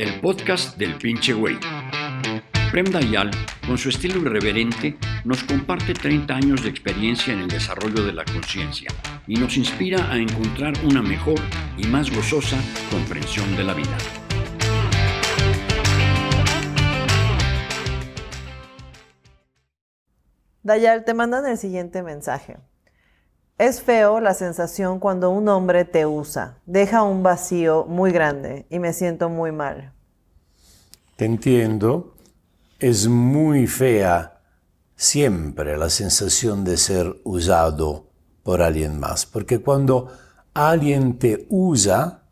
el podcast del pinche güey. Prem Dayal, con su estilo irreverente, nos comparte 30 años de experiencia en el desarrollo de la conciencia y nos inspira a encontrar una mejor y más gozosa comprensión de la vida. Dayal, te mandan el siguiente mensaje. Es feo la sensación cuando un hombre te usa, deja un vacío muy grande y me siento muy mal. Te entiendo, es muy fea siempre la sensación de ser usado por alguien más, porque cuando alguien te usa,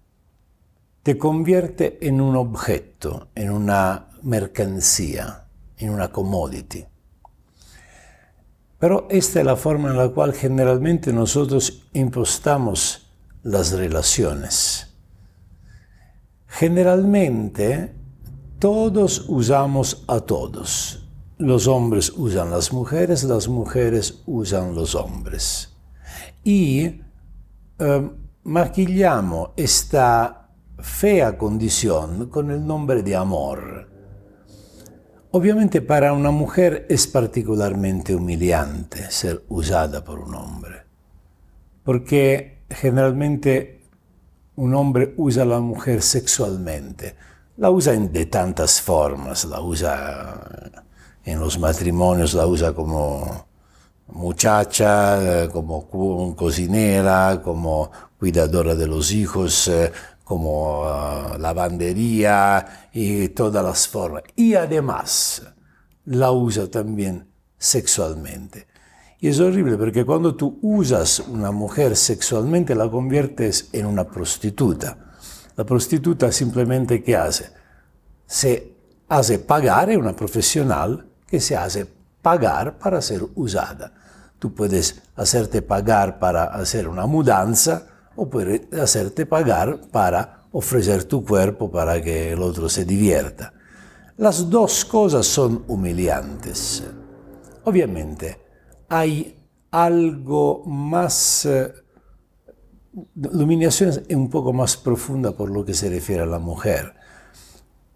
te convierte en un objeto, en una mercancía, en una commodity. Pero esta es la forma en la cual generalmente nosotros impostamos las relaciones. Generalmente todos usamos a todos. Los hombres usan las mujeres, las mujeres usan los hombres. Y eh, maquillamos esta fea condición con el nombre de amor. Obviamente para una mujer es particularmente humillante ser usada por un hombre, porque generalmente un hombre usa a la mujer sexualmente, la usa de tantas formas, la usa en los matrimonios, la usa como muchacha, como cocinera, como cuidadora de los hijos, eh, como uh, lavandería y todas las formas. Y además la usa también sexualmente. Y es horrible porque cuando tú usas una mujer sexualmente la conviertes en una prostituta. La prostituta simplemente ¿qué hace? Se hace pagar, una profesional que se hace pagar para ser usada. Tú puedes hacerte pagar para hacer una mudanza, o puede hacerte pagar para ofrecer tu cuerpo para que el otro se divierta. Las dos cosas son humillantes. Obviamente hay algo más... Eh, la humillación es un poco más profunda por lo que se refiere a la mujer.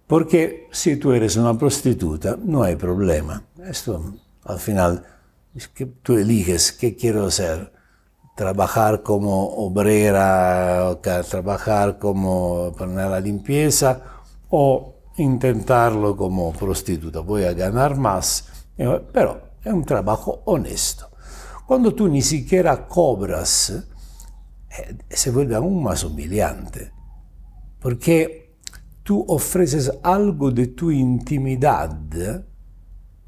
Porque si tú eres una prostituta, no hay problema. Esto al final es que tú eliges qué quiero hacer trabajar como obrera, trabajar como para la limpieza o intentarlo como prostituta. Voy a ganar más, eh, pero es un trabajo honesto. Cuando tú ni siquiera cobras, eh, se vuelve aún más humillante, porque tú ofreces algo de tu intimidad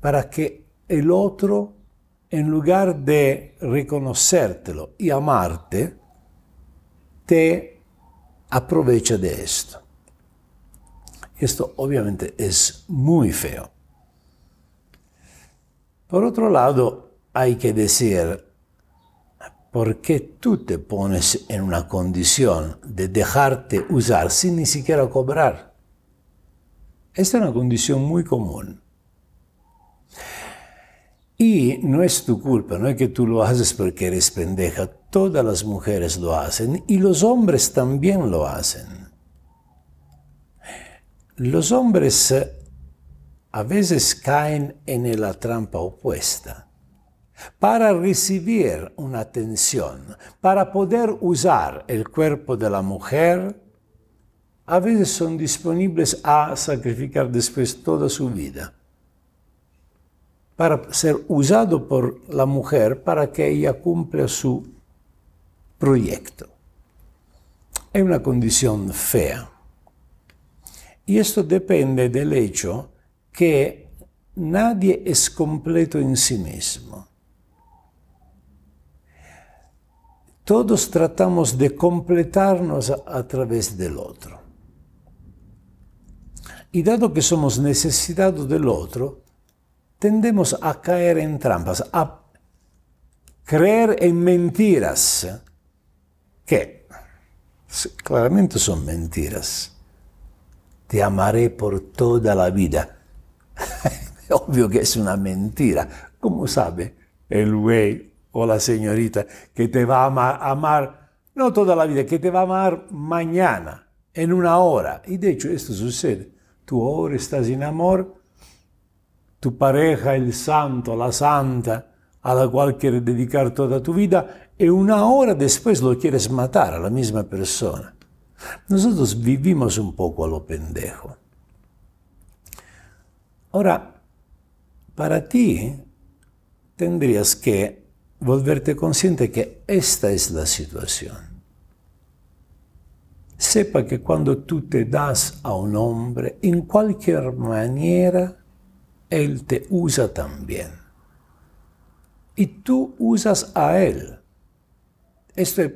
para que el otro en lugar de reconocértelo y amarte, te aprovecha de esto. Esto obviamente es muy feo. Por otro lado, hay que decir, ¿por qué tú te pones en una condición de dejarte usar sin ni siquiera cobrar? Esta es una condición muy común. Y no es tu culpa, no es que tú lo haces porque eres pendeja, todas las mujeres lo hacen y los hombres también lo hacen. Los hombres eh, a veces caen en la trampa opuesta. Para recibir una atención, para poder usar el cuerpo de la mujer, a veces son disponibles a sacrificar después toda su vida para ser usado por la mujer para que ella cumpla su proyecto. Es una condición fea. Y esto depende del hecho que nadie es completo en sí mismo. Todos tratamos de completarnos a, través del otro. Y dado que somos necesitados del otro, tendemos a caer en trampas, a creer en mentiras, que claramente son mentiras. Te amaré por toda la vida. Obvio que es una mentira. ¿Cómo sabe el güey o la señorita que te va a amar, no toda la vida, que te va a amar mañana, en una hora? Y de hecho esto sucede. tú ahora estás en amor, tu pareja, el santo, la santa, a la cual quieres dedicar toda tu vida, y una hora después lo quieres matar a la misma persona. Nosotros vivimos un poco a lo pendejo. Ahora, para ti tendrías que volverte consciente que esta es la situación. Sepa que cuando tú te das a un hombre, en cualquier manera, él te usa también. Y tú usas a él. Esto es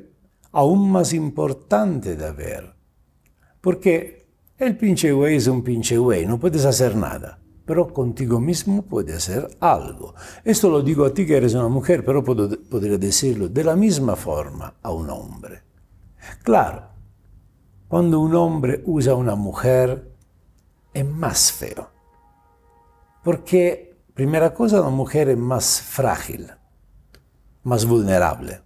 aún más importante de ver. Porque el pinche güey es un pinche güey, no puedes hacer nada. Pero contigo mismo puedes hacer algo. Esto lo digo a ti que eres una mujer, pero podría decirlo de la misma forma a un hombre. Claro, cuando un hombre usa a una mujer es más feo. Porque, primera cosa, la mujer es más frágil, más vulnerable.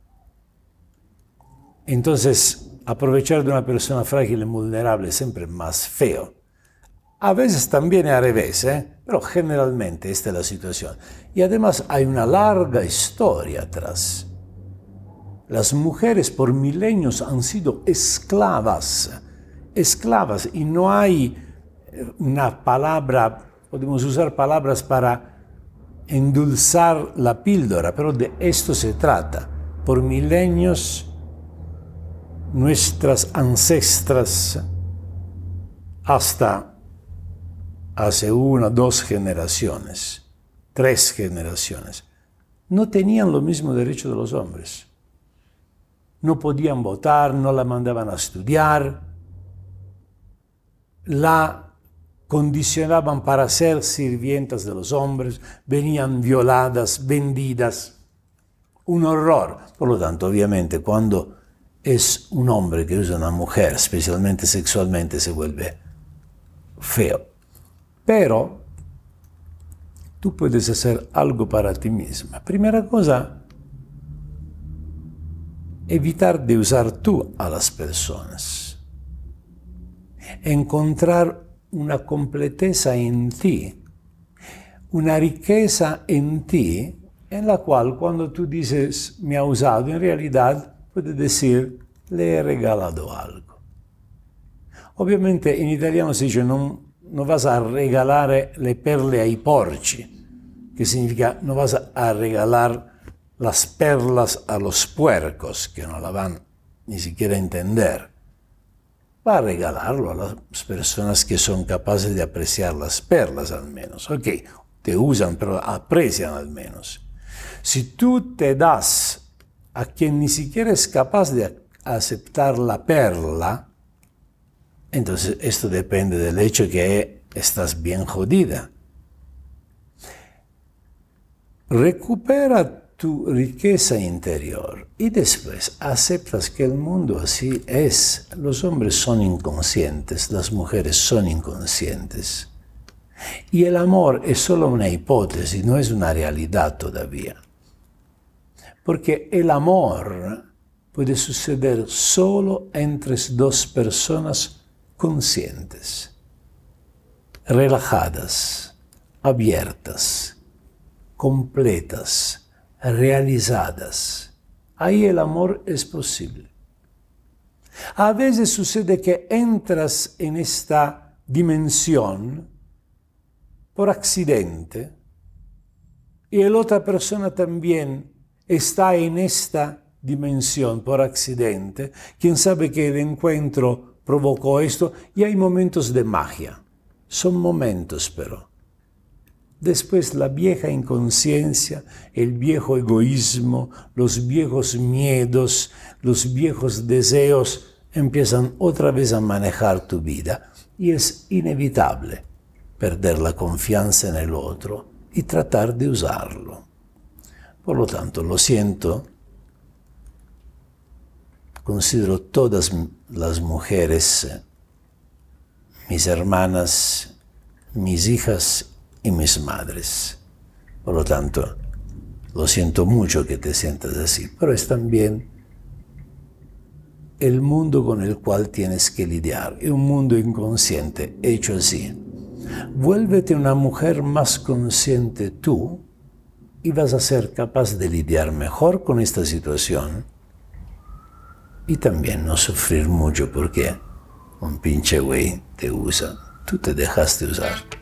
Entonces, aprovechar de una persona frágil y vulnerable es siempre más feo. A veces también al revés, ¿eh? pero generalmente esta es la situación. Y además hay una larga historia atrás. Las mujeres por milenios han sido esclavas, esclavas, y no hay eh, una palabra, podemos usar palabras para endulzar la píldora, pero de esto se trata. Por milenios, nuestras ancestras, hasta hace una, dos generaciones, tres generaciones, no tenían lo mismo derecho de los hombres no podían votar, no la mandaban a estudiar, la condicionaban para ser sirvientas de los hombres, venían violadas, vendidas. Un horror. Por lo tanto, obviamente, cuando es un hombre que usa una mujer, especialmente sexualmente, se vuelve feo. Pero tú puedes hacer algo para ti misma. Primera cosa, evitar de usar tú a las personas. Encontrar una completeza en ti, una riqueza en ti, en la cual cuando tú dices me ha usado, en realidad puedes decir le he regalado algo. Obviamente en italiano se dice no, no vas a regalar le perle ai porci, que significa no vas a regalar las perlas a los puercos que no la van ni siquiera a entender. Va a regalarlo a las personas que son capaces de apreciar las perlas al menos. Ok, te usan, pero aprecian al menos. Si tú te das a quien ni siquiera es capaz de aceptar la perla, entonces esto depende del hecho que estás bien jodida. Recupera tu riqueza interior y después aceptas que el mundo así es. Los hombres son inconscientes, las mujeres son inconscientes. Y el amor es solo una hipótesis, no es una realidad todavía. Porque el amor puede suceder solo entre dos personas conscientes, relajadas, abiertas, completas realizadas. Ahí el amor es posible. A veces sucede que entras en esta dimensión por accidente y la otra persona también está en esta dimensión por accidente. Quién sabe que el encuentro provocó esto y hay momentos de magia. Son momentos, pero. Después la vieja inconsciencia, el viejo egoísmo, los viejos miedos, los viejos deseos empiezan otra vez a manejar tu vida y es inevitable perder la confianza en el otro y tratar de usarlo. Por lo tanto, lo siento, considero todas las mujeres mis hermanas, mis hijas y mis madres. Por lo tanto, lo siento mucho que te sientas así, pero es también el mundo con el cual tienes que lidiar, es un mundo inconsciente, hecho así. Vuélvete una mujer más consciente tú y vas a ser capaz de lidiar mejor con esta situación y también no sufrir mucho porque un pinche güey te usa, tú te dejaste usar.